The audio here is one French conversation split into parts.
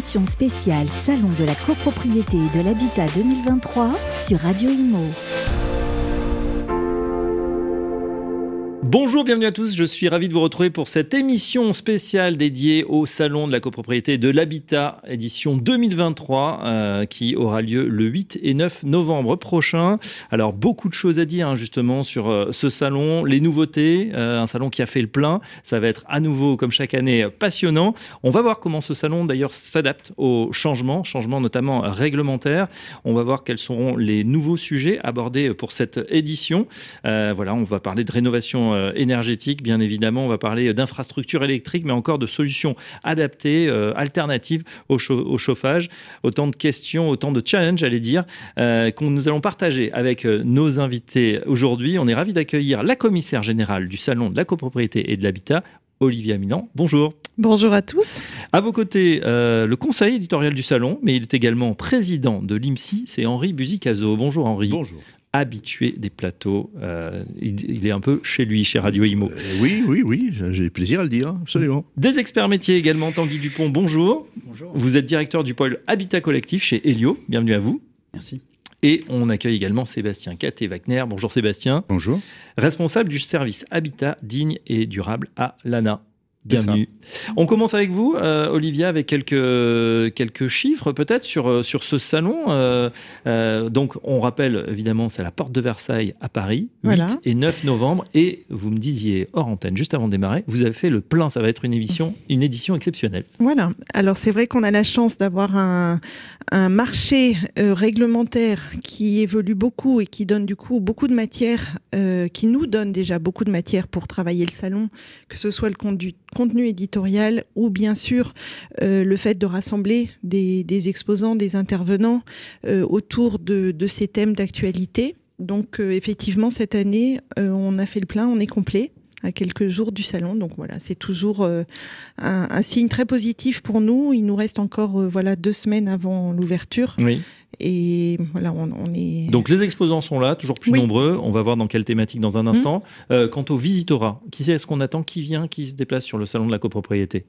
spéciale Salon de la copropriété et de l'habitat 2023 sur Radio Imo. Bonjour, bienvenue à tous. Je suis ravi de vous retrouver pour cette émission spéciale dédiée au Salon de la copropriété de l'habitat, édition 2023, euh, qui aura lieu le 8 et 9 novembre prochain. Alors, beaucoup de choses à dire hein, justement sur euh, ce salon, les nouveautés, euh, un salon qui a fait le plein. Ça va être à nouveau, comme chaque année, passionnant. On va voir comment ce salon d'ailleurs s'adapte aux changements, changements notamment réglementaires. On va voir quels seront les nouveaux sujets abordés pour cette édition. voilà, on va parler de rénovation euh, énergétique, bien évidemment. On va parler d'infrastructures électriques, mais encore de solutions adaptées, euh, alternatives au, chauffage. Autant de questions, autant de challenges, j'allais dire, euh, que nous allons partager avec nos invités aujourd'hui. On est ravi d'accueillir la commissaire générale du Salon de la copropriété et de l'habitat, Olivia Milan. Bonjour. Bonjour à tous. À vos côtés, le conseil éditorial du salon, mais il est également président de l'IMSI, c'est Henri Buzicazo. Bonjour Henri. Bonjour habitué des plateaux. Euh, il, est un peu chez lui, chez Radio Imo. Euh, oui, oui, oui, j'ai plaisir à le dire, absolument. Des experts métiers également, Tanguy Dupont, bonjour. Bonjour. Vous êtes directeur du pôle Habitat Collectif chez Helio, bienvenue à vous. Merci. Et on accueille également Sébastien Caté-Wagner. Bonjour Sébastien. Bonjour. Responsable du service Habitat digne et durable à l'ANA. Bienvenue. On commence avec vous, euh, Olivia, avec quelques, quelques chiffres peut-être sur, euh, sur ce salon. Euh, donc, on rappelle évidemment, c'est la Porte de Versailles à Paris, 8 et 9 novembre. Et vous me disiez hors antenne, juste avant de démarrer, vous avez fait le plein. Ça va être une émission, une édition exceptionnelle. Voilà. Alors, c'est vrai qu'on a la chance d'avoir un, un marché réglementaire qui évolue beaucoup et qui donne du coup beaucoup de matière, qui nous donne déjà beaucoup de matière pour travailler le salon, que ce soit le conduit contenu éditorial ou bien sûr euh, le fait de rassembler des, exposants, des intervenants euh, autour de, ces thèmes d'actualité. Donc euh, effectivement, cette année, on a fait le plein, on est complet à quelques jours du salon. Donc voilà, c'est toujours un, signe très positif pour nous. Il nous reste encore voilà deux semaines avant l'ouverture. Oui. Et voilà, on, est. Donc les exposants sont là, toujours plus nombreux. On va voir dans quelle thématique dans un mmh. instant. Euh, quant au visitorat, qui c'est? Est-ce qu'on attend? Qui vient? Qui se déplace sur le salon de la copropriété?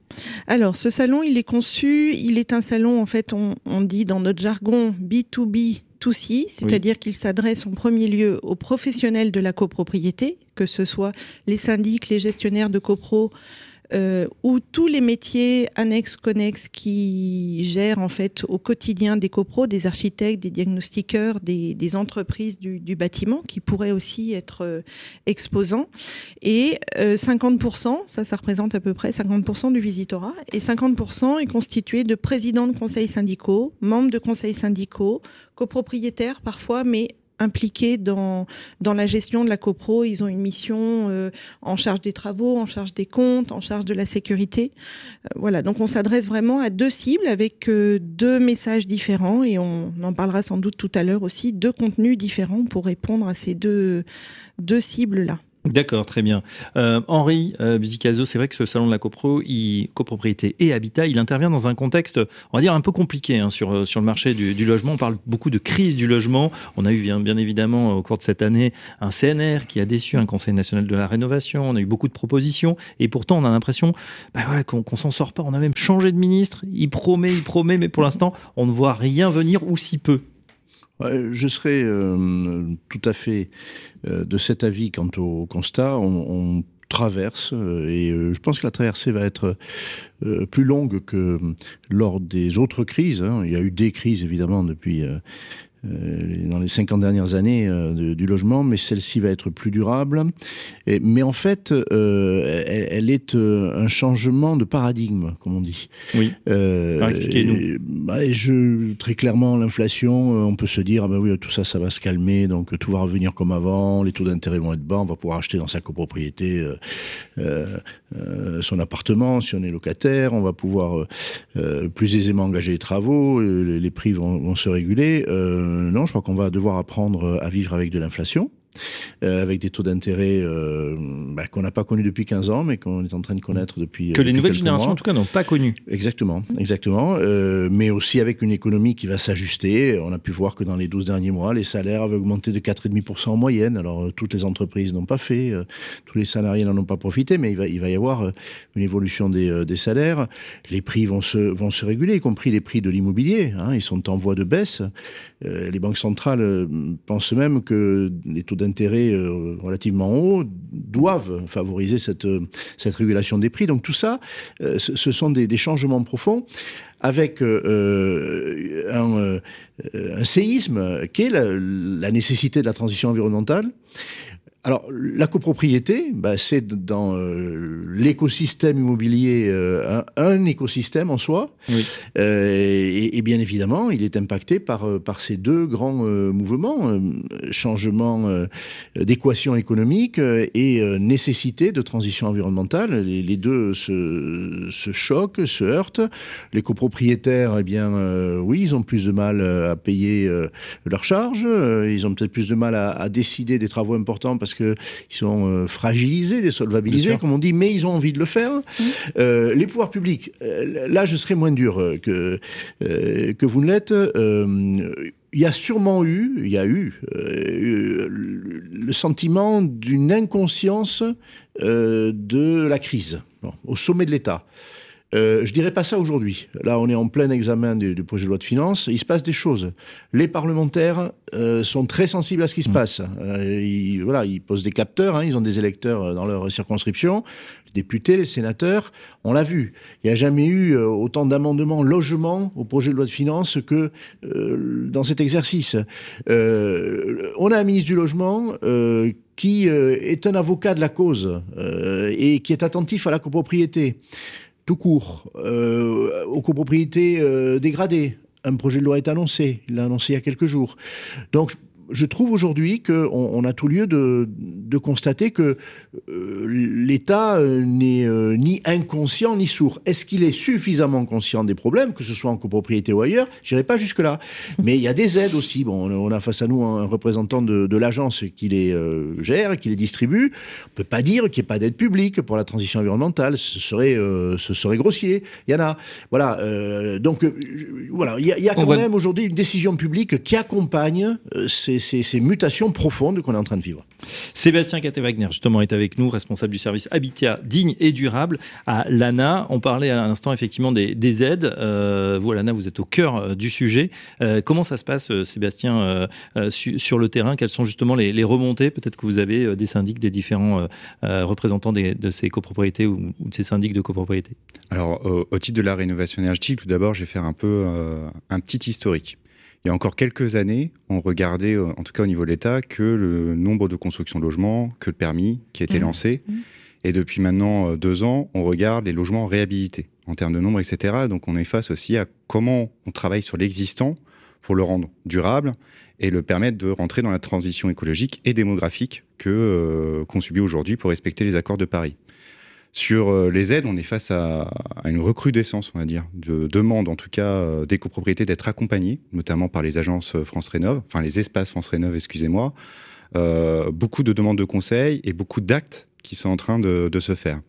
Alors, ce salon, il est conçu. Il est un salon, en fait, on, dit dans notre jargon B2B 2C, c'est-à-dire qu'il s'adresse en premier lieu aux professionnels de la copropriété, que ce soit les syndics, les gestionnaires de copro, euh, où tous les métiers annexes, connexes qui gèrent en fait au quotidien des copros, des architectes, des diagnostiqueurs, des, entreprises du, bâtiment qui pourraient aussi être euh, exposants. Et 50%, euh, ça, ça représente à peu près 50% du visitorat, et 50% est constitué de présidents de conseils syndicaux, membres de conseils syndicaux, copropriétaires parfois, mais impliqués dans, dans la gestion de la copro. Ils ont une mission euh, en charge des travaux, en charge des comptes, en charge de la sécurité. Euh, voilà, donc on s'adresse vraiment à deux cibles avec euh, deux messages différents et on en parlera sans doute tout à l'heure aussi, deux contenus différents pour répondre à ces deux, deux cibles-là. D'accord, très bien. Euh, Henri euh, c'est vrai que ce salon de la copro, copropriété et habitat, il intervient dans un contexte, on va dire, un peu compliqué hein, sur, euh, sur le marché du, logement. On parle beaucoup de crise du logement. On a eu bien, évidemment au cours de cette année un CNR qui a déçu, un Conseil national de la rénovation. On a eu beaucoup de propositions et pourtant on a l'impression bah qu'on ne s'en sort pas. On a même changé de ministre. Il promet, il promet, mais pour l'instant on ne voit rien venir ou si peu. Je serais euh, tout à fait euh, de cet avis quant au constat. On, traverse euh, et je pense que la traversée va être plus longue que lors des autres crises. Hein. Il y a eu des crises évidemment depuis dans les 50 dernières années euh, du logement, mais celle-ci va être plus durable. Et, mais en fait, euh, elle, est un changement de paradigme, comme on dit. Oui. Expliquez-nous. Bah, très clairement, l'inflation, on peut se dire, ah ben oui, tout ça, ça va se calmer, donc tout va revenir comme avant, les taux d'intérêt vont être bas, on va pouvoir acheter dans sa copropriété son appartement si on est locataire, on va pouvoir plus aisément engager les travaux, les, prix vont, vont se réguler. Euh, non, je crois qu'on va devoir apprendre à vivre avec de l'inflation. Avec des taux d'intérêt bah, qu'on n'a pas connus depuis 15 ans, mais qu'on est en train de connaître depuis. Que les nouvelles générations, en tout cas, n'ont pas connu. Exactement, exactement. mais aussi avec une économie qui va s'ajuster. On a pu voir que dans les 12 derniers mois, les salaires avaient augmenté de 4,5% en moyenne. Alors, toutes les entreprises n'ont pas fait, tous les salariés n'en ont pas profité, mais il va, il va y avoir une évolution des, des salaires. Les prix vont se, vont se réguler, y compris les prix de l'immobilier. Hein. ils sont en voie de baisse. Euh, les banques centrales euh, pensent même que les taux d'intérêt euh, relativement hauts doivent favoriser cette, cette régulation des prix. Donc tout ça, ce sont des, changements profonds avec un, séisme qui est la, nécessité de la transition environnementale alors, la copropriété, bah, c'est dans euh, l'écosystème immobilier euh, un, écosystème en soi. Euh, et, bien évidemment, il est impacté par, par ces deux grands mouvements, changement d'équation économique et nécessité de transition environnementale. Les, deux se, se, choquent, se heurtent. Les copropriétaires, eh bien, oui, ils ont plus de mal à payer leurs charges. Ils ont peut-être plus de mal à, à décider des travaux importants parce qu'ils sont euh, fragilisés, désolvabilisés, comme on dit, mais ils ont envie de le faire. Mmh. Euh, les pouvoirs publics, euh, là je serai moins dur que, que vous ne l'êtes. il y a sûrement eu, il y a eu le sentiment d'une inconscience de la crise au sommet de l'État. Euh, je dirais pas ça aujourd'hui. Là, on est en plein examen du, projet de loi de finances. Il se passe des choses. Les parlementaires euh, sont très sensibles à ce qui se mm. passe. Euh, ils, voilà, ils posent des capteurs. Hein, ils ont des électeurs dans leur circonscription. Les députés, les sénateurs, on l'a vu. Il n'y a jamais eu autant d'amendements logement au projet de loi de finances que dans cet exercice. on a un ministre du logement qui est un avocat de la cause et qui est attentif à la copropriété tout court, euh, aux copropriétés euh, dégradées. Un projet de loi est annoncé, il l'a annoncé il y a quelques jours. Donc je trouve aujourd'hui qu'on on a tout lieu de, de constater que euh, l'État euh, n'est euh, ni inconscient ni sourd. Est-ce qu'il est suffisamment conscient des problèmes, que ce soit en copropriété ou ailleurs? J'irai pas jusque-là. Mais il y a des aides aussi. Bon, on a face à nous un représentant de, de l'agence qui les gère, qui les distribue. On peut pas dire qu'il n'y ait pas d'aide publique pour la transition environnementale. Ce serait, ce serait grossier. Il y en a. Voilà. donc, voilà. Il y a, y a quand même aujourd'hui une décision publique qui accompagne ces ces, mutations profondes qu'on est en train de vivre. Sébastien Caté-Wagner, justement, est avec nous, responsable du service Habitat digne et durable à l'ANA. On parlait à l'instant, effectivement, des, aides. Euh, vous, à l'ANA, vous êtes au cœur euh, du sujet. Euh, comment ça se passe, Sébastien, sur le terrain? Quelles sont justement les, remontées? Peut-être que vous avez des syndics, des différents représentants de ces copropriétés ou, de ces syndics de copropriété Alors, au titre de la rénovation énergétique, tout d'abord, je vais faire un peu un petit historique. Il y a encore quelques années, on regardait, euh, en tout cas au niveau de l'État, que le nombre de constructions de logements, que le permis qui a été mmh. lancé. Mmh. Et depuis maintenant euh, deux ans, on regarde les logements réhabilités en termes de nombre, etc. Donc on est face aussi à comment on travaille sur l'existant pour le rendre durable et le permettre de rentrer dans la transition écologique et démographique que euh, qu'on subit aujourd'hui pour respecter les accords de Paris. Sur euh, les aides, on est face à, une recrudescence, on va dire, de demande, en tout cas, euh, des copropriétés d'être accompagnées, notamment par les agences France Rénov, enfin les espaces France Rénov, excusez-moi. Euh, beaucoup de demandes de conseils et beaucoup d'actes qui sont en train de, se faire.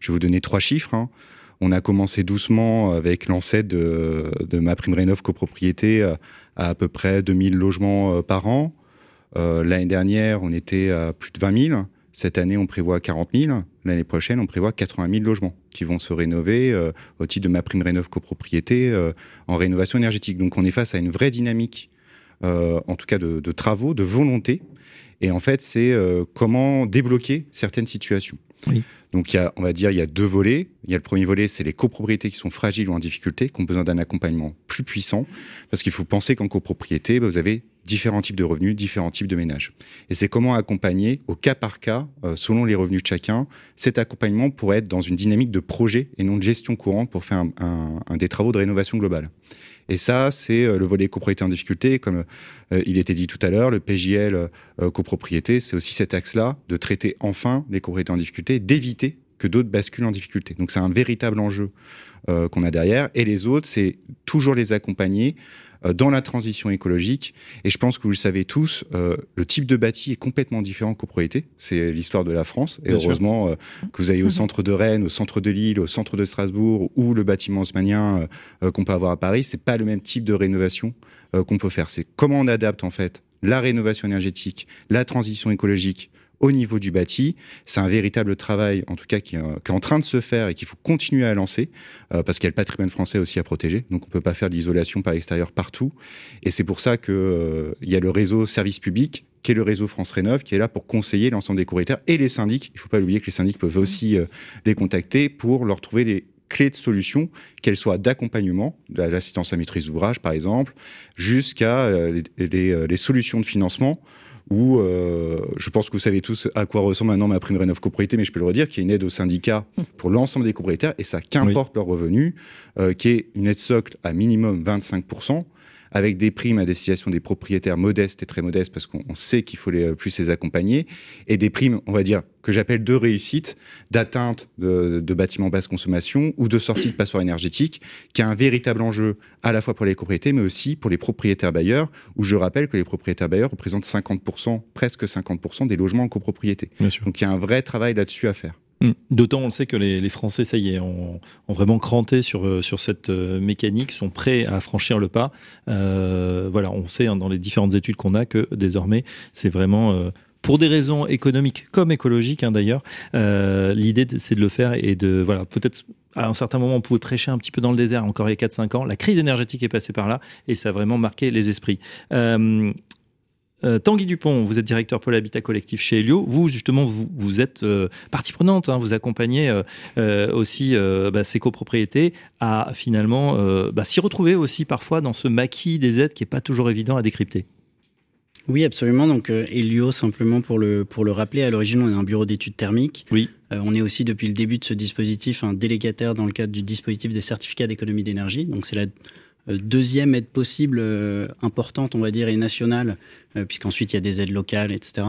Je vais vous donner trois chiffres. Hein. On a commencé doucement avec l'ancêtre de, ma prime rénov copropriété à à peu près 2000 logements par an. L'année dernière, on était à plus de 20 000. Cette année, on prévoit 40 000. L'année prochaine, on prévoit 80 000 logements qui vont se rénover euh, au titre de ma prime rénov copropriété euh, en rénovation énergétique. Donc, on est face à une vraie dynamique, euh, en tout cas de, travaux, de volonté. Et en fait, c'est comment débloquer certaines situations. Donc, il y a, on va dire, il y a deux volets. Il y a le premier volet, c'est les copropriétés qui sont fragiles ou en difficulté, qui ont besoin d'un accompagnement plus puissant. Parce qu'il faut penser qu'en copropriété, bah, vous avez différents types de revenus, différents types de ménages. Et c'est comment accompagner au cas par cas, euh, selon les revenus de chacun, cet accompagnement pour être dans une dynamique de projet et non de gestion courante pour faire des travaux de rénovation globale. Et ça, c'est euh, le volet copropriété en difficulté, comme euh, il était dit tout à l'heure, le PJL copropriété, c'est aussi cet axe-là de traiter enfin les copropriétés en difficulté, d'éviter que d'autres basculent en difficulté. Donc c'est un véritable enjeu qu'on a derrière. Et les autres, c'est toujours les accompagner euh, dans la transition écologique. Et je pense que vous le savez tous, euh, le type de bâti est complètement différent qu'aux copropriété. C'est l'histoire de la France. Et heureusement euh, que vous avez au centre de Rennes, au centre de Lille, au centre de Strasbourg ou le bâtiment haussmannien qu'on peut avoir à Paris, c'est pas le même type de rénovation qu'on peut faire. C'est comment on adapte en fait la rénovation énergétique, la transition écologique au niveau du bâti. C'est un véritable travail, en tout cas, qui, euh, est en train de se faire et qu'il faut continuer à lancer, euh, parce qu'il y a le patrimoine français aussi à protéger. Donc, on ne peut pas faire d'isolation par l'extérieur partout. Et c'est pour ça qu'il euh, y a le réseau service public, qui est le réseau France Rénov, qui est là pour conseiller l'ensemble des courriers et les syndics. Il ne faut pas oublier que les syndics peuvent aussi les contacter pour leur trouver des clés de solutions, qu'elles soient d'accompagnement, de l'assistance à maîtrise d'ouvrage par exemple, jusqu'à les, solutions de financement où euh, je pense que vous savez tous à quoi ressemble maintenant ma prime rénov copropriété, mais je peux le redire, qui est une aide au syndicat pour l'ensemble des copropriétaires, et ça, qu'importe leur revenu, euh, qui est une aide socle à minimum 25%, avec des primes à destination des propriétaires modestes et très modestes, parce qu'on sait qu'il faut les, euh, plus les accompagner, et des primes, on va dire, que j'appelle de réussite, d'atteinte de, bâtiments basse consommation ou de sortie de passoires énergétiques, qui a un véritable enjeu à la fois pour les propriétés, mais aussi pour les propriétaires bailleurs, où je rappelle que les propriétaires bailleurs représentent 50%, presque 50% des logements en copropriété. Donc il y a un vrai travail là-dessus à faire. Hum. D'autant on le sait que les, Français, ça y est, ont, vraiment cranté sur, euh, sur cette euh, mécanique, sont prêts à franchir le pas. Euh, voilà, on sait hein, dans les différentes études qu'on a que désormais, c'est vraiment pour des raisons économiques comme écologiques hein, d'ailleurs. L'idée, c'est de le faire et de, voilà, peut-être à un certain moment, on pouvait prêcher un petit peu dans le désert, encore il y a 4-5 ans. La crise énergétique est passée par là et ça a vraiment marqué les esprits. Euh, Tanguy Dupont, vous êtes directeur Pôle Habitat Collectif chez Helio. Vous, justement, vous, êtes euh, partie prenante. Hein. vous accompagnez euh, aussi bah, ces copropriétés à finalement bah, s'y retrouver aussi parfois dans ce maquis des aides qui n'est pas toujours évident à décrypter. Oui, absolument. Donc, Helio, simplement pour le, pour le rappeler, à l'origine, on est un bureau d'études thermiques. Oui. on est aussi, depuis le début de ce dispositif, un délégataire dans le cadre du dispositif des certificats d'économie d'énergie. Donc, c'est la euh, deuxième aide possible euh, importante, on va dire, et nationale, euh, puisqu'ensuite il y a des aides locales, etc.,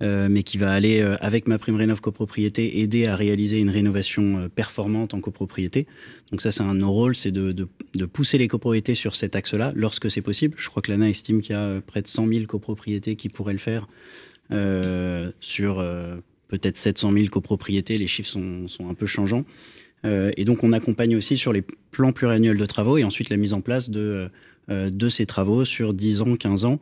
mais qui va aller, avec ma prime rénov copropriété, aider à réaliser une rénovation performante en copropriété. Donc ça, c'est un de nos rôles, c'est de, pousser les copropriétés sur cet axe-là, lorsque c'est possible. Je crois que l'ANA estime qu'il y a près de 100 000 copropriétés qui pourraient le faire sur peut-être 700 000 copropriétés. Les chiffres sont un peu changeants. Euh, et donc, on accompagne aussi sur les plans pluriannuels de travaux et ensuite la mise en place de, euh, ces travaux sur 10 ans, 15 ans.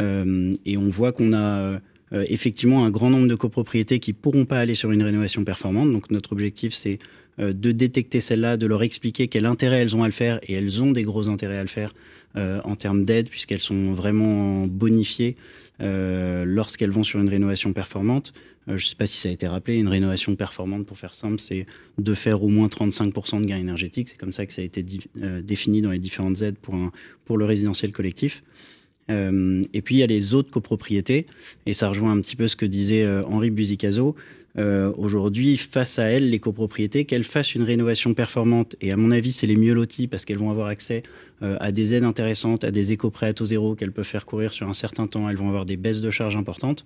Euh, et on voit qu'on a effectivement un grand nombre de copropriétés qui ne pourront pas aller sur une rénovation performante. Donc, notre objectif, c'est de détecter celles-là, de leur expliquer quel intérêt elles ont à le faire, et elles ont des gros intérêts à le faire en termes d'aide, puisqu'elles sont vraiment bonifiées lorsqu'elles vont sur une rénovation performante. Euh, je ne sais pas si ça a été rappelé, une rénovation performante, pour faire simple, c'est de faire au moins 35% de gains énergétiques. C'est comme ça que ça a été euh, défini dans les différentes aides pour le résidentiel collectif. Euh, et puis il y a les autres copropriétés, et ça rejoint un petit peu ce que disait Henri Buzicazo. Aujourd'hui, face à elles, les copropriétés, qu'elles fassent une rénovation performante, et à mon avis, c'est les mieux lotis parce qu'elles vont avoir accès à des aides intéressantes, à des éco-prêts à taux zéro qu'elles peuvent faire courir sur un certain temps, elles vont avoir des baisses de charges importantes.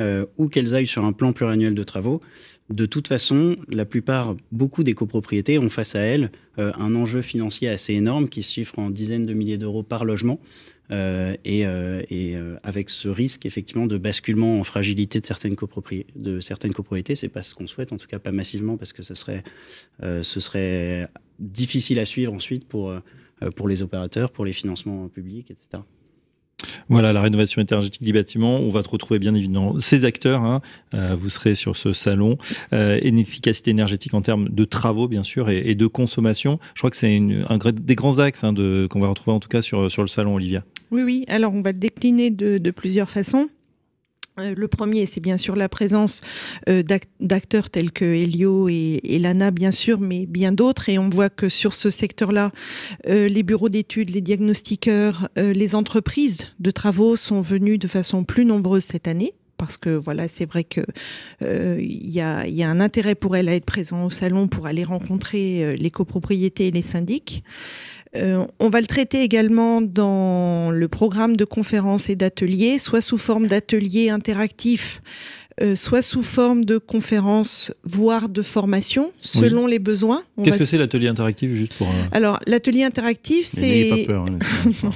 Euh, ou qu'elles aillent sur un plan pluriannuel de travaux. De toute façon, la plupart, beaucoup des copropriétés ont face à elles euh, un enjeu financier assez énorme qui se chiffre en dizaines de milliers d'euros par logement. Euh, et, avec ce risque effectivement de basculement en fragilité de certaines, copropriétés, de certaines copropriétés, c'est pas ce qu'on souhaite, en tout cas pas massivement, parce que ce serait, difficile à suivre ensuite pour les opérateurs, pour les financements publics, etc. Voilà, la rénovation énergétique des bâtiments. On va te retrouver bien évidemment ces acteurs. Hein. Euh, vous serez sur ce salon. Euh, une efficacité énergétique en termes de travaux, bien sûr, et, de consommation. Je crois que c'est un des grands axes hein, qu'on va retrouver en tout cas sur, sur le salon, Olivia. Oui, oui. Alors, on va décliner de plusieurs façons. Euh, le premier, c'est bien sûr la présence euh, d'acteurs tels que Helio et, Lana, bien sûr, mais bien d'autres. Et on voit que sur ce secteur-là, euh, les bureaux d'études, les diagnostiqueurs, les entreprises de travaux sont venus de façon plus nombreuse cette année parce que voilà, c'est vrai que il y, a, un intérêt pour elles à être présents au salon pour aller rencontrer les copropriétés et les syndics. Euh, on va le traiter également dans le programme de conférences et d'ateliers, soit sous forme d'ateliers interactifs euh, soit sous forme de conférences, voire de formation, selon les besoins. Qu'est-ce que c'est l'atelier interactif, juste pour... Alors, l'atelier interactif, c'est... pas peur, hein,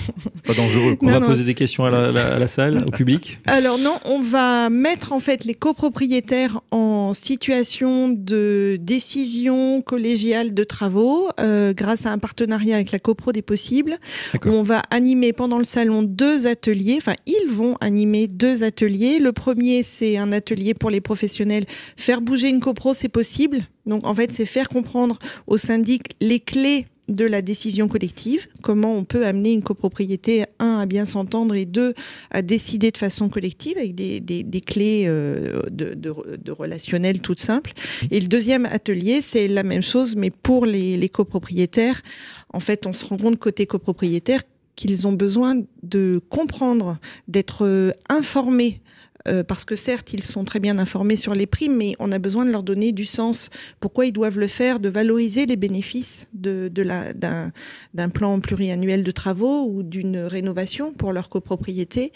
pas dangereux. On va poser des questions à la, salle, au public Alors non, on va mettre en fait les copropriétaires en situation de décision collégiale de travaux grâce à un partenariat avec la CoPro des possibles. On va animer pendant le salon deux ateliers, enfin ils vont animer deux ateliers. Le premier, c'est un atelier pour les professionnels. Faire bouger une copro, c'est possible. Donc en fait, c'est faire comprendre aux syndics les clés de la décision collective, comment on peut amener une copropriété, un, à bien s'entendre et deux, à décider de façon collective avec des, clés euh, de, de, relationnel toutes simples. Et le deuxième atelier, c'est la même chose, mais pour les, les copropriétaires. En fait, on se rend compte côté copropriétaire qu'ils ont besoin de comprendre, d'être euh, informés euh, parce que certes, ils sont très bien informés sur les prix, mais on a besoin de leur donner du sens. Pourquoi ils doivent le faire, de valoriser les bénéfices de, d'un, plan pluriannuel de travaux ou d'une rénovation pour leur copropriété.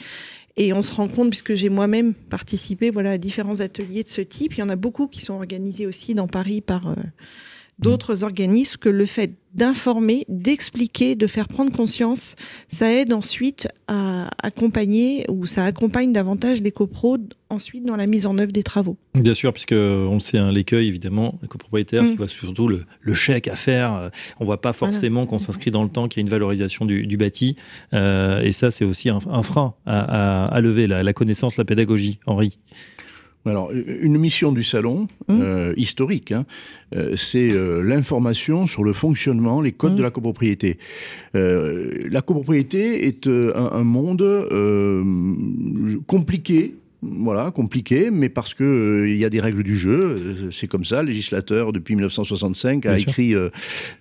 Et on se rend compte, puisque j'ai moi-même participé voilà, à différents ateliers de ce type, il y en a beaucoup qui sont organisés aussi dans Paris par... Euh, d'autres organismes que le fait d'informer, d'expliquer, de faire prendre conscience, ça aide ensuite à accompagner ou ça accompagne davantage les copros ensuite dans la mise en œuvre des travaux. Bien sûr, puisque on le sait, un hein, l'écueil évidemment, les copropriétaires, mm. c'est surtout le, chèque à faire. On voit pas forcément qu'on s'inscrit dans le temps, qu'il y a une valorisation du, bâti, euh, et ça c'est aussi un, frein à, lever, la connaissance, la pédagogie. Henri. Alors, une mission du salon, mmh. euh, historique, hein, euh, c'est euh, l'information sur le fonctionnement, les codes mmh. de la copropriété. la copropriété est un, monde compliqué voilà, compliqué, mais parce que euh, il y a des règles du jeu. Euh, c'est comme ça. Le législateur, depuis 1965, a écrit euh,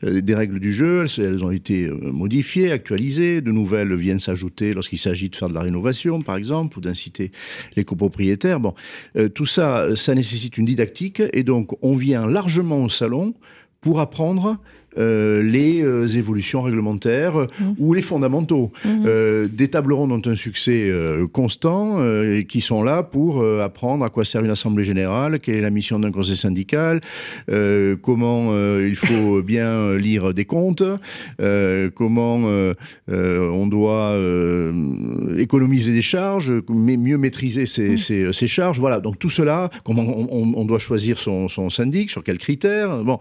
des règles du jeu. Elles, ont été modifiées, actualisées. De nouvelles viennent s'ajouter lorsqu'il s'agit de faire de la rénovation, par exemple, ou d'inciter les copropriétaires. Bon, tout ça, ça nécessite une didactique, et donc on vient largement au salon pour apprendre euh, les euh, évolutions réglementaires mmh. ou les fondamentaux. Mmh. Euh, des tables rondes ont un succès constant et qui sont là pour apprendre à quoi sert une assemblée générale, quelle est la mission d'un conseil syndical, comment il faut bien lire des comptes, comment on doit économiser des charges, mieux maîtriser ses, mmh. ses, charges. Voilà, donc tout cela, comment on, on doit choisir son, son, syndic, sur quels critères. Bon,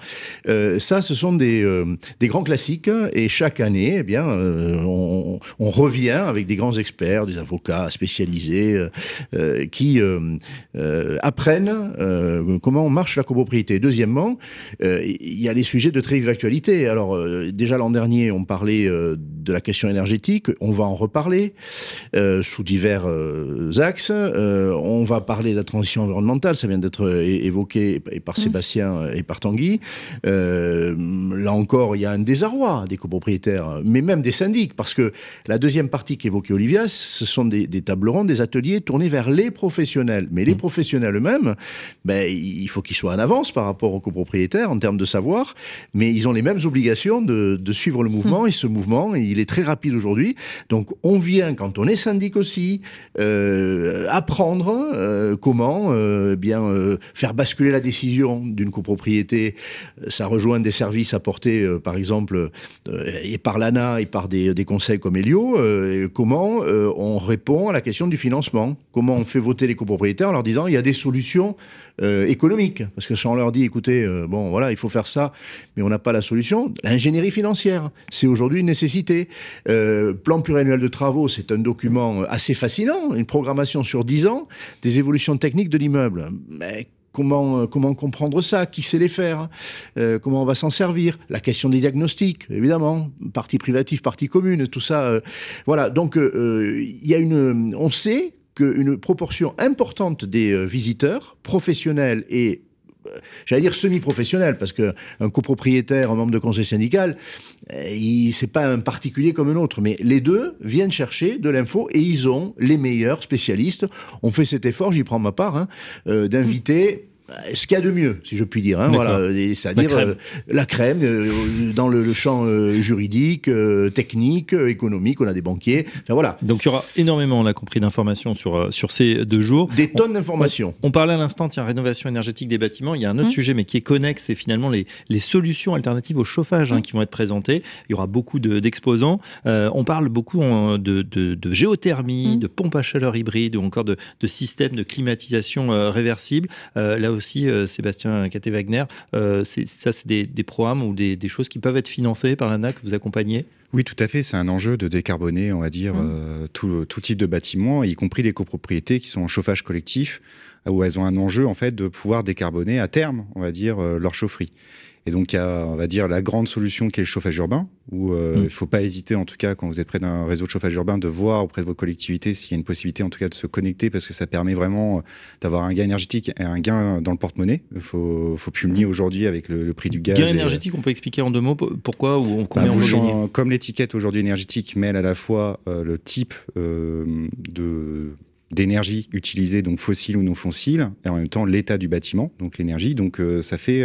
ça, ce sont des euh, des, grands classiques et chaque année, eh bien, euh, on, revient avec des grands experts, des avocats spécialisés euh, qui apprennent comment marche la copropriété. Deuxièmement, il y a les sujets de très vive actualité. Alors déjà l'an dernier, on parlait de la question énergétique, on va en reparler sous divers axes. on va parler de la transition environnementale, ça vient d'être évoqué par mmh. Sébastien et par Tanguy là encore, il y a un désarroi des copropriétaires, mais même des syndics, parce que la deuxième partie qu'évoquait Olivia, ce sont des, tables rondes, des ateliers tournés vers les professionnels. Mais les mmh. professionnels eux-mêmes, ben, il faut qu'ils soient en avance par rapport aux copropriétaires en termes de savoir, mais ils ont les mêmes obligations de, suivre le mouvement, mmh. et ce mouvement, il est très rapide aujourd'hui. Donc on vient, quand on est syndic aussi, euh, apprendre euh, comment euh, bien faire basculer la décision d'une copropriété. Ça rejoint des services apportés par exemple, et par l'ANA et par des, conseils comme Elio, comment on répond à la question du financement, comment on fait voter les copropriétaires en leur disant il y a des solutions économiques. Parce que si on leur dit, écoutez, bon, voilà, il faut faire ça, mais on n'a pas la solution, l'ingénierie financière, c'est aujourd'hui une nécessité. plan pluriannuel de travaux, c'est un document assez fascinant, une programmation sur 10 ans des évolutions techniques de l'immeuble. Mais Comment, euh, comment comprendre ça? Qui sait les faire? Euh, Comment on va s'en servir? La question des diagnostics, évidemment, partie privative, partie commune, tout ça. Euh, voilà, donc il y a une, on sait qu'une proportion importante des visiteurs, professionnels et j'allais dire semi-professionnels, parce qu'un copropriétaire, un membre de conseil syndical, c'est pas un particulier comme un autre, mais les deux viennent chercher de l'info et ils ont les meilleurs spécialistes. On fait cet effort, j'y prends ma part, hein, d'inviter ce qu'il y a de mieux, si je puis dire. Hein, voilà, c'est-à-dire la, la crème, dans le, champ juridique, technique, économique. On a des banquiers. Enfin voilà. Donc il y aura énormément, on l'a compris, d'informations sur sur ces deux jours. Des tonnes d'informations. On, parlait à l'instant, tiens, rénovation énergétique des bâtiments. Il y a un autre mmh. sujet, mais qui est connexe, c'est finalement les, les solutions alternatives au chauffage hein, mmh. qui vont être présentées. Il y aura beaucoup d'exposants. on parle beaucoup de, de, géothermie, mmh. de pompes à chaleur hybride ou encore de, de systèmes de climatisation euh, réversible. Euh, là aussi, euh, Sébastien Caté-Wagner, ça, c'est des, programmes ou des, choses qui peuvent être financées par l'ANA que vous accompagnez? Oui, tout à fait. C'est un enjeu de décarboner, on va dire, mmh. tout, tout, type de bâtiment, y compris les copropriétés qui sont en chauffage collectif, où elles ont un enjeu en fait de pouvoir décarboner à terme, on va dire, leur chaufferie. Et donc, il y a, on va dire, la grande solution qui est le chauffage urbain, où euh, mm. il ne faut pas hésiter, en tout cas, quand vous êtes près d'un réseau de chauffage urbain, de voir auprès de vos collectivités s'il y a une possibilité, en tout cas, de se connecter, parce que ça permet vraiment euh, d'avoir un gain énergétique et un gain dans le porte-monnaie. Il faut, faut plus le nier aujourd'hui avec le, prix du gaz. Gain énergétique, on peut expliquer en deux mots pourquoi ou combien bah, on Comme l'étiquette aujourd'hui énergétique mêle à la fois euh, le type de d'énergie utilisée, donc fossile ou non fossile, et en même temps l'état du bâtiment, donc l'énergie. Donc ça fait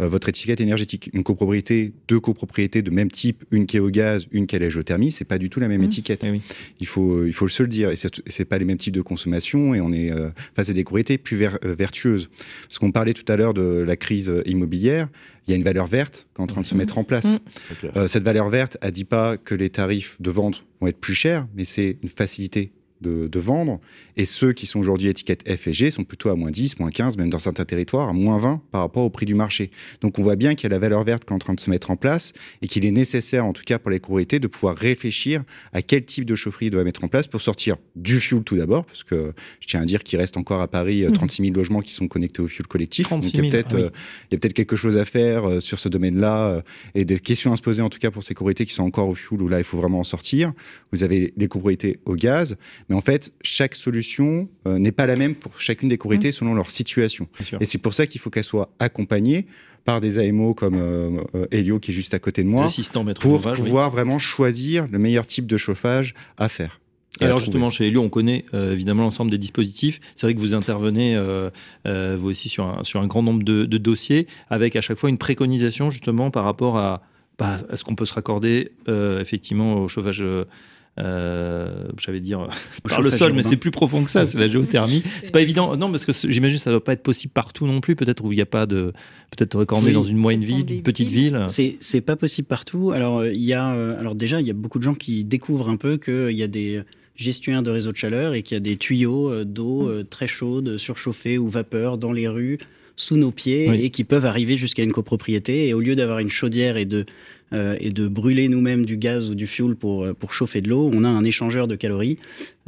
euh, votre étiquette énergétique. Une copropriété, deux copropriétés de même type, une qui est au gaz, une qui est à la géothermie, c'est pas du tout la même mmh. étiquette. Eh il faut il faut se le dire. Et c'est pas les mêmes types de consommation et on est euh, face à des copropriétés plus euh, vertueuses. Parce qu'on parlait tout à l'heure de la crise immobilière, il y a une valeur verte qui est en train de se mmh. mettre en place. Mmh. cette valeur verte, elle dit pas que les tarifs de vente vont être plus chers, mais c'est une facilité de, vendre. Et ceux qui sont aujourd'hui étiquettes F et G sont plutôt à moins 10, moins 15, même dans certains territoires, à moins 20 par rapport au prix du marché. Donc on voit bien qu'il y a la valeur verte qui est en train de se mettre en place et qu'il est nécessaire, en tout cas pour les copropriétés, de pouvoir réfléchir à quel type de chaufferie ils doivent mettre en place pour sortir du fuel tout d'abord, parce que je tiens à dire qu'il reste encore à Paris 36 euh, 000 mmh. logements qui sont connectés au fuel collectif. Donc il y a peut-être euh, peut quelque chose à faire euh, sur ce domaine-là et des questions à se poser en tout cas pour ces copropriétés qui sont encore au fuel où là il faut vraiment en sortir. Vous avez les copropriétés au gaz, mais en fait, chaque solution euh, n'est pas la même pour chacune des copropriétés mmh. selon leur situation. Et c'est pour ça qu'il faut qu'elle soit accompagnée par des AMO comme euh, euh, Helio qui est juste à côté de moi, pour pouvoir vraiment choisir le meilleur type de chauffage à faire. alors justement, chez Helio, on connaît évidemment l'ensemble des dispositifs. C'est vrai que vous intervenez, vous aussi, sur un, sur un grand nombre de, dossiers, avec à chaque fois une préconisation justement par rapport à, bah, à ce qu'on peut se raccorder effectivement au chauffage euh, j'avais dire par le sol, mais c'est plus profond que ça, c'est la géothermie. C'est pas évident, non, parce que j'imagine que ça doit pas être possible partout non plus, peut-être où il n'y a pas de, peut-être quand on est dans une moyenne ville, une petite ville. C'est pas possible partout. Alors il y a, euh, alors déjà il y a beaucoup de gens qui découvrent un peu qu'il y a des gestionnaires de réseaux de chaleur et qu'il y a des tuyaux euh, d'eau mmh. très chaude, surchauffée ou vapeur dans les rues sous nos pieds et qui peuvent arriver jusqu'à une copropriété. Et au lieu d'avoir une chaudière et de euh, et de brûler nous-mêmes du gaz ou du fuel pour, euh, pour chauffer de l'eau, on a un échangeur de calories.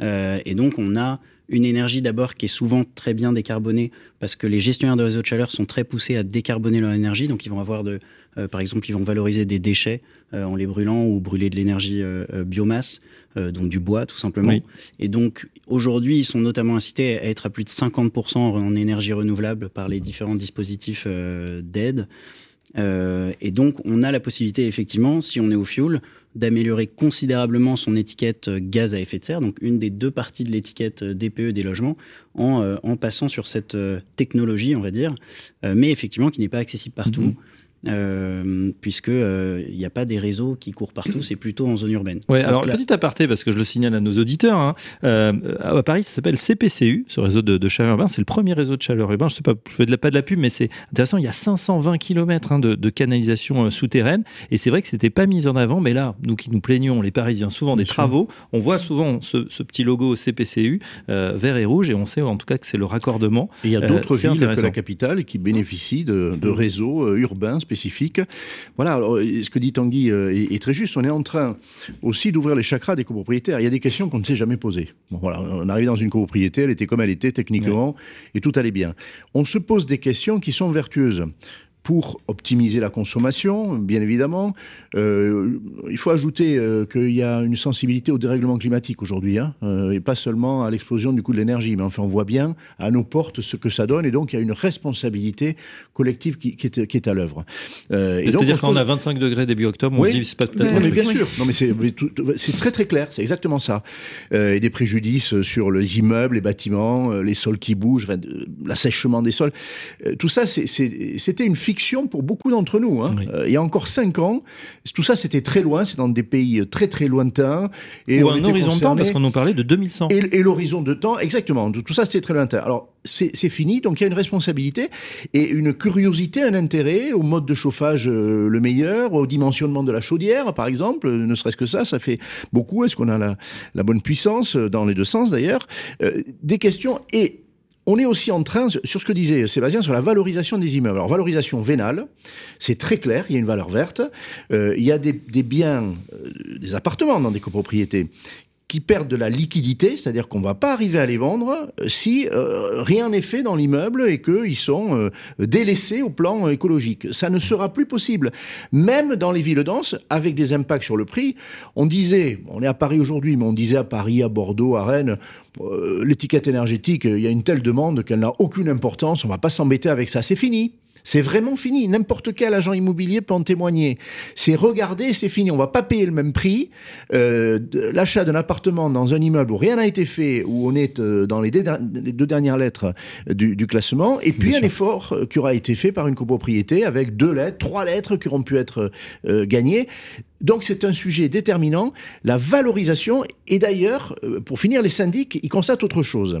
Euh, et donc, on a une énergie d'abord qui est souvent très bien décarbonée parce que les gestionnaires de réseaux de chaleur sont très poussés à décarboner leur énergie. Donc, ils vont avoir de, par exemple, ils vont valoriser des déchets en les brûlant ou brûler de l'énergie biomasse, donc du bois tout simplement. Et donc, aujourd'hui, ils sont notamment incités à être à plus de 50% en énergie renouvelable par les différents dispositifs d'aide. Euh, et donc, on a la possibilité, effectivement, si on est au fuel, d'améliorer considérablement son étiquette euh, gaz à effet de serre, donc une des deux parties de l'étiquette euh, DPE des logements, en, passant sur cette technologie, on va dire, mais effectivement qui n'est pas accessible partout. Mm-hmm euh, puisque il euh, n'y a pas des réseaux qui courent partout, c'est plutôt en zone urbaine. Ouais, alors petit aparté parce que je le signale à nos auditeurs. Hein, euh, à Paris, ça s'appelle CPCU, ce réseau de, chaleur urbain. C'est le premier réseau de chaleur urbain. Je sais pas, je fais de la, pas de la pub, mais c'est intéressant. Il y a 520 km hein, de, canalisation euh, souterraine, et c'est vrai que c'était pas mis en avant. Mais là, nous qui nous plaignons, les Parisiens, souvent des travaux, on voit souvent ce, petit logo CPCU vert et rouge, et on sait en tout cas que c'est le raccordement. Et il y a d'autres villes que la capitale qui bénéficient de, de réseaux urbains Voilà, ce que dit Tanguy euh, est, très juste. On est en train aussi d'ouvrir les chakras des copropriétaires. Il y a des questions qu'on ne s'est jamais posées. voilà, on arrive dans une copropriété, elle était comme elle était techniquement, et tout allait bien. On se pose des questions qui sont vertueuses. Pour optimiser la consommation, bien évidemment. Euh, il faut ajouter euh, qu'il y a une sensibilité au dérèglement climatique aujourd'hui, hein, euh, et pas seulement à l'explosion du coût de l'énergie. Mais enfin, on voit bien à nos portes ce que ça donne, et donc il y a une responsabilité collective qui, qui, est, qui est, à l'œuvre. C'est-à-dire quand on a 25 degrés début octobre, on se dit c'est pas peut-être. mais bien sûr, non mais c'est très très clair, c'est exactement ça. et des préjudices sur les immeubles, les bâtiments, les sols qui bougent, l'assèchement des sols. tout ça, c'était une fiction pour beaucoup d'entre nous. Hein. Euh, il y a encore cinq ans, tout ça c'était très loin, c'est dans des pays très très lointains. Et Ou un horizon de temps, parce qu'on nous parlait de 2100. Et, et l'horizon de temps, exactement. Tout ça c'était très lointain. Alors c'est fini, donc il y a une responsabilité et une curiosité, un intérêt au mode de chauffage euh, le meilleur, au dimensionnement de la chaudière, par exemple, ne serait-ce que ça, ça fait beaucoup. Est-ce qu'on a la, la, bonne puissance, euh, dans les deux sens d'ailleurs? Des questions et on est aussi en train, sur ce que disait Sébastien, sur la valorisation des immeubles. Alors, valorisation vénale, c'est très clair, il y a une valeur verte. Euh, il y a des, biens, euh, des appartements dans des copropriétés qui perdent de la liquidité, c'est-à-dire qu'on ne va pas arriver à les vendre euh, si rien n'est fait dans l'immeuble et qu'ils sont délaissés au plan écologique. Ça ne sera plus possible. Même dans les villes denses, avec des impacts sur le prix, on disait, on est à Paris aujourd'hui, mais on disait à Paris, à Bordeaux, à Rennes, euh, l'étiquette énergétique, il y a une telle demande qu'elle n'a aucune importance, on ne va pas s'embêter avec ça, c'est fini. C'est vraiment fini. N'importe quel agent immobilier peut en témoigner. C'est regarder, c'est fini. On va pas payer le même prix. Euh, l'achat d'un appartement dans un immeuble où rien n'a été fait, où on est euh, dans les deux, dernières lettres du, classement, et puis un effort qui aura été fait par une copropriété avec deux lettres, trois lettres qui auront pu être gagnées. Donc c'est un sujet déterminant, la valorisation. Et d'ailleurs, euh, pour finir, les syndics, ils constatent autre chose.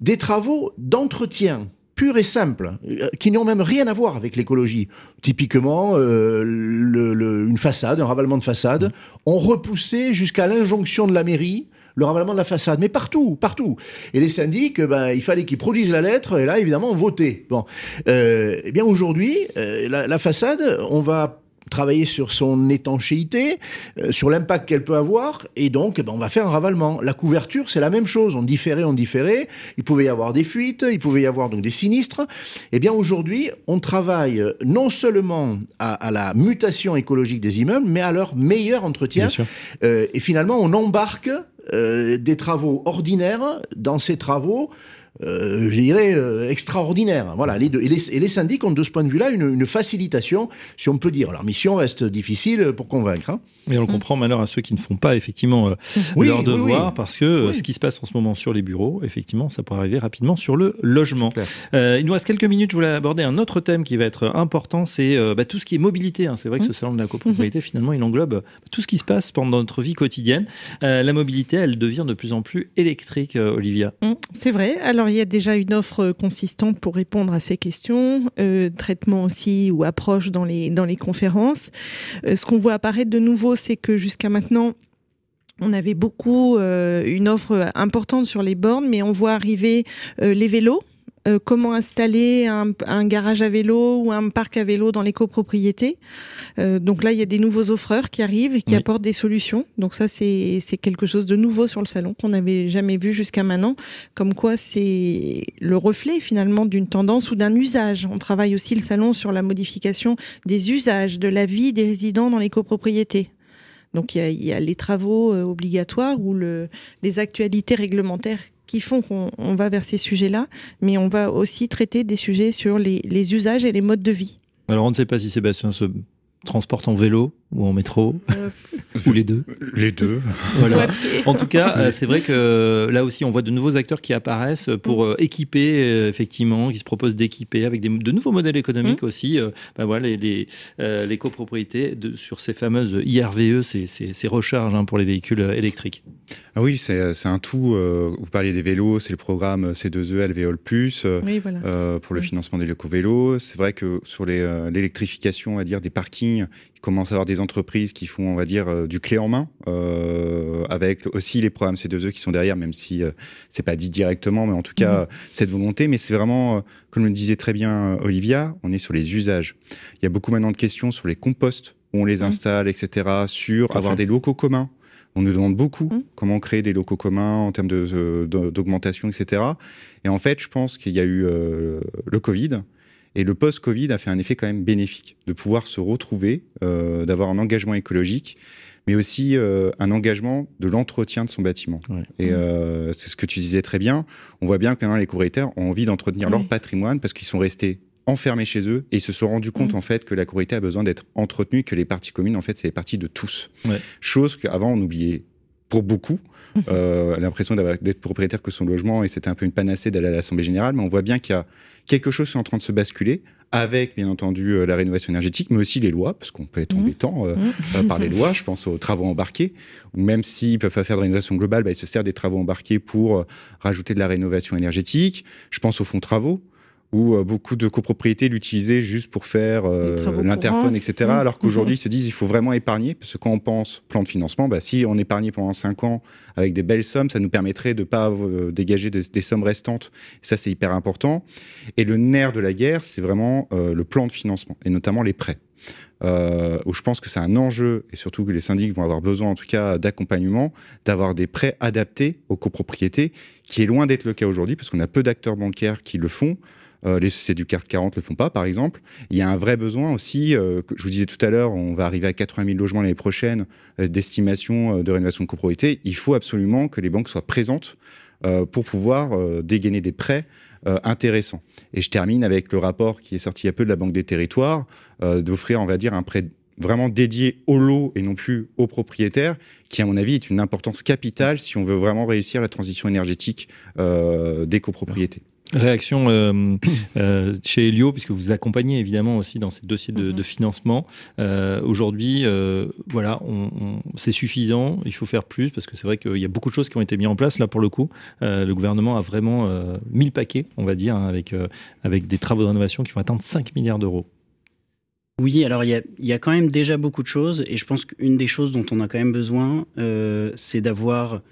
Des travaux d'entretien purs et simples, euh, qui n'ont même rien à voir avec l'écologie. Typiquement, euh, une façade, un ravalement de façade, ont repoussé jusqu'à l'injonction de la mairie le ravalement de la façade, mais partout, partout. Et les syndics, ben, il fallait qu'ils produisent la lettre, et là, évidemment, on votait. Bon, eh bien aujourd'hui, la, la, façade, on va travailler sur son étanchéité, euh, sur l'impact qu'elle peut avoir, et donc ben, on va faire un ravalement. La couverture, c'est la même chose. On différait, on différait. Il pouvait y avoir des fuites, il pouvait y avoir donc des sinistres. Eh bien aujourd'hui, on travaille non seulement à, la mutation écologique des immeubles, mais à leur meilleur entretien. Euh, et finalement, on embarque euh, des travaux ordinaires dans ces travaux euh, je dirais, euh, extraordinaire. Voilà, les deux. Et les, et les, syndics ont de ce point de vue-là une, une, facilitation, si on peut dire. Leur mission reste difficile pour convaincre. Hein. Et on le comprend malheur à ceux qui ne font pas effectivement euh, leur devoir, parce que euh, ce qui se passe en ce moment sur les bureaux, effectivement, ça pourrait arriver rapidement sur le logement. Euh, il nous reste quelques minutes, je voulais aborder un autre thème qui va être important, c'est bah, tout ce qui est mobilité. Hein. C'est vrai que ce mmh. salon de la copropriété, mmh. finalement, il englobe tout ce qui se passe pendant notre vie quotidienne. la mobilité, elle devient de plus en plus électrique, Olivia. Mmh, c'est vrai. Alors, il y a déjà une offre consistante pour répondre à ces questions, traitement aussi ou approche dans les, conférences. ce qu'on voit apparaître de nouveau, c'est que jusqu'à maintenant, on avait beaucoup euh, une offre importante sur les bornes, mais on voit arriver euh, les vélos. Euh, comment installer un, garage à vélo ou un parc à vélo dans les copropriétés. donc là, il y a des nouveaux offreurs qui arrivent et qui apportent des solutions. Donc ça, c'est quelque chose de nouveau sur le salon qu'on n'avait jamais vu jusqu'à maintenant. Comme quoi, c'est le reflet finalement d'une tendance ou d'un usage. On travaille aussi le salon sur la modification des usages, de la vie des résidents dans les copropriétés. Donc il y, a, les travaux euh, obligatoires ou le, les actualités réglementaires qui font qu'on va vers ces sujets-là, mais on va aussi traiter des sujets sur les, les usages et les modes de vie. Alors on ne sait pas si Sébastien se transporte en vélo ou en métro euh, ou les deux Les deux. Voilà. En tout cas, euh, c'est vrai que là aussi, on voit de nouveaux acteurs qui apparaissent pour mm. euh, équiper, effectivement, qui se proposent d'équiper avec des, de nouveaux modèles économiques mm. aussi. Ben voilà, les, les, copropriétés de, sur ces fameuses IRVE, ces, ces, recharges hein, pour les véhicules électriques. Ah oui, c'est un tout. vous parliez des vélos, c'est le programme C2E Alvéole Plus pour le financement des vélos C'est vrai que sur l'électrification, à dire des parkings, il commence à avoir des entreprises qui font, on va dire, euh, du clé en main, euh, avec aussi les programmes C2E qui sont derrière, même si euh, c'est pas dit directement, mais en tout cas, mhm. cette volonté. Mais c'est vraiment, comme le disait très bien Olivia, on est sur les usages. Il y a beaucoup maintenant de questions sur les composts, où on les mhm. installe, etc., sur avoir des locaux communs. On nous demande beaucoup mhm. comment créer des locaux communs en termes d'augmentation, de, etc. Et en fait, je pense qu'il y a eu le Covid Et le post-Covid a fait un effet quand même bénéfique, de pouvoir se retrouver, euh, d'avoir un engagement écologique, mais aussi euh, un engagement de l'entretien de son bâtiment. Et euh, c'est ce que tu disais très bien. On voit bien que maintenant les copropriétaires ont envie d'entretenir leur patrimoine parce qu'ils sont restés enfermés chez eux et ils se sont rendus compte mm. en fait que la copropriété a besoin d'être entretenue, que les parties communes en fait c'est les parties de tous. Chose qu'avant on oubliait pour beaucoup. Euh, l'impression d'être propriétaire que son logement et c'était un peu une panacée d'aller à l'Assemblée générale, mais on voit bien qu'il y a quelque chose qui est en train de se basculer avec bien entendu euh, la rénovation énergétique, mais aussi les lois, parce qu'on peut être mmh. embêtant euh, mmh. par les lois. Je pense aux travaux embarqués, ou même s'ils peuvent pas faire de rénovation globale, bah, ils se servent des travaux embarqués pour rajouter de la rénovation énergétique. Je pense aux fonds travaux où euh, beaucoup de copropriétés l'utilisaient juste pour faire euh, l'interphone, etc. Mmh. Alors qu'aujourd'hui, mmh. ils se disent il faut vraiment épargner, parce que quand on pense plan de financement, bah, si on épargnait pendant 5 ans avec des belles sommes, ça nous permettrait de ne pas euh, dégager des, sommes restantes. ça, c'est hyper important. Et le nerf de la guerre, c'est vraiment le plan de financement, et notamment les prêts. où je pense que c'est un enjeu, et surtout que les syndics vont avoir besoin en tout cas d'accompagnement, d'avoir des prêts adaptés aux copropriétés, qui est loin d'être le cas aujourd'hui, parce qu'on a peu d'acteurs bancaires qui le font. Euh, les sociétés du CAC 40 le font pas, par exemple. Il y a un vrai besoin aussi, euh, je vous disais tout à l'heure, on va arriver à 80 000 logements l'année prochaine euh, d'estimation de rénovation de copropriété. Il faut absolument que les banques soient présentes pour pouvoir dégainer des prêts intéressants. Et je termine avec le rapport qui est sorti il y a peu de la Banque des Territoires, d'offrir, on va dire, un prêt vraiment dédié au lot et non plus aux propriétaires, qui, à mon avis, est une importance capitale si on veut vraiment réussir la transition énergétique des copropriétés. Réaction euh, euh, chez Helio, puisque vous accompagnez évidemment aussi dans ces dossiers de, mhm. financement. Euh, aujourd'hui, voilà, c'est suffisant, il faut faire plus, parce que c'est vrai qu'il y a beaucoup de choses qui ont été mises en place là pour le coup. le gouvernement a vraiment mis le paquet, on va dire, hein, avec, avec des travaux de rénovation qui vont atteindre 5 milliards d'euros. Oui, alors il y a, quand même déjà beaucoup de choses, et je pense qu'une des choses dont on a quand même besoin, c'est d'avoir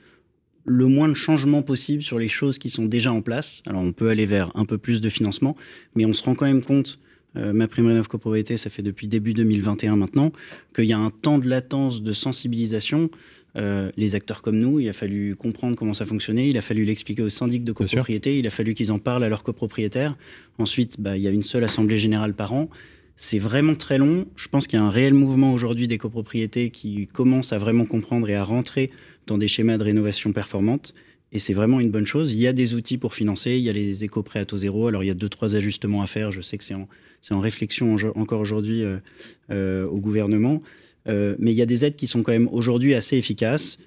le moins de changements possible sur les choses qui sont déjà en place. Alors on peut aller vers un peu plus de financement, mais on se rend quand même compte, euh, ma prime rénov copropriété, ça fait depuis début 2021 maintenant, qu'il y a un temps de latence de sensibilisation. Euh, les acteurs comme nous, il a fallu comprendre comment ça fonctionnait, il a fallu l'expliquer aux syndics de copropriété, il a fallu qu'ils en parlent à leurs copropriétaires. Ensuite, bah, il y a une seule assemblée générale par an. C'est vraiment très long. Je pense qu'il y a un réel mouvement aujourd'hui des copropriétés qui commencent à vraiment comprendre et à rentrer dans des schémas de rénovation performante. Et c'est vraiment une bonne chose. Il y a des outils pour financer. Il y a les éco-prêts à taux zéro. Alors, il y a deux, trois ajustements à faire. Je sais que c'est en, en, réflexion encore aujourd'hui euh, euh, au gouvernement. Euh, mais il y a des aides qui sont quand même aujourd'hui assez efficaces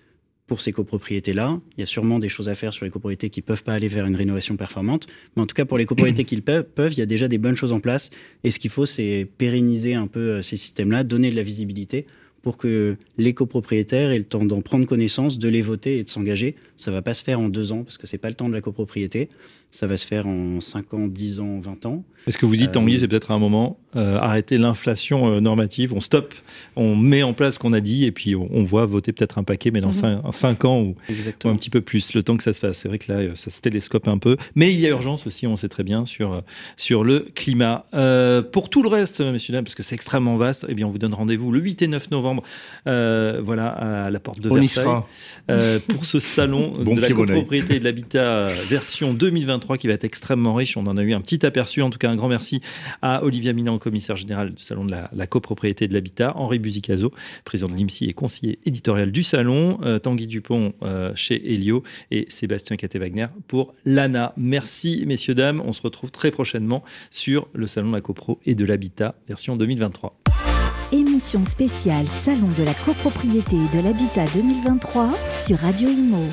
pour ces copropriétés-là. Il y a sûrement des choses à faire sur les copropriétés qui ne peuvent pas aller vers une rénovation performante. Mais en tout cas, pour les copropriétés qui le peuvent, il y a déjà des bonnes choses en place. Et ce qu'il faut, c'est pérenniser un peu ces systèmes-là, donner de la visibilité pour que les copropriétaires aient le temps d'en prendre connaissance, de les voter et de s'engager. Ça ne va pas se faire en deux ans parce que ce n'est pas le temps de la copropriété. Ça va se faire en 5 ans, 10 ans, 20 ans. Est-ce que vous dites, Tanguy, euh, c'est peut-être un moment, euh, arrêter l'inflation euh, normative, on stoppe, on met en place ce qu'on a dit, et puis on, voit voter peut-être un paquet, mais dans 5 mhm. ans ou, un petit peu plus, le temps que ça se fasse. C'est vrai que là, ça se télescope un peu. Mais il y a urgence aussi, on sait très bien, sur, sur le climat. pour tout le reste, messieurs, dames, parce que c'est extrêmement vaste, eh bien, on vous donne rendez-vous le 8 et 9 novembre, voilà, à la porte de on Versailles, pour ce salon de la copropriété et de l'habitat version 2020 qui va être extrêmement riche. On en a eu un petit aperçu. En tout cas, un grand merci à Olivia Minan, commissaire général du Salon de la, copropriété et de l'habitat, Henri Buzicazo, président de l'IMSI et conseiller éditorial du Salon, euh, Tanguy Dupont euh, chez Helio et Sébastien Caté-Wagner pour l'ANA. Merci, messieurs, dames. On se retrouve très prochainement sur le Salon de la copro et de l'habitat version 2023. Émission spéciale Salon de la copropriété et de l'habitat 2023 sur Radio Imo.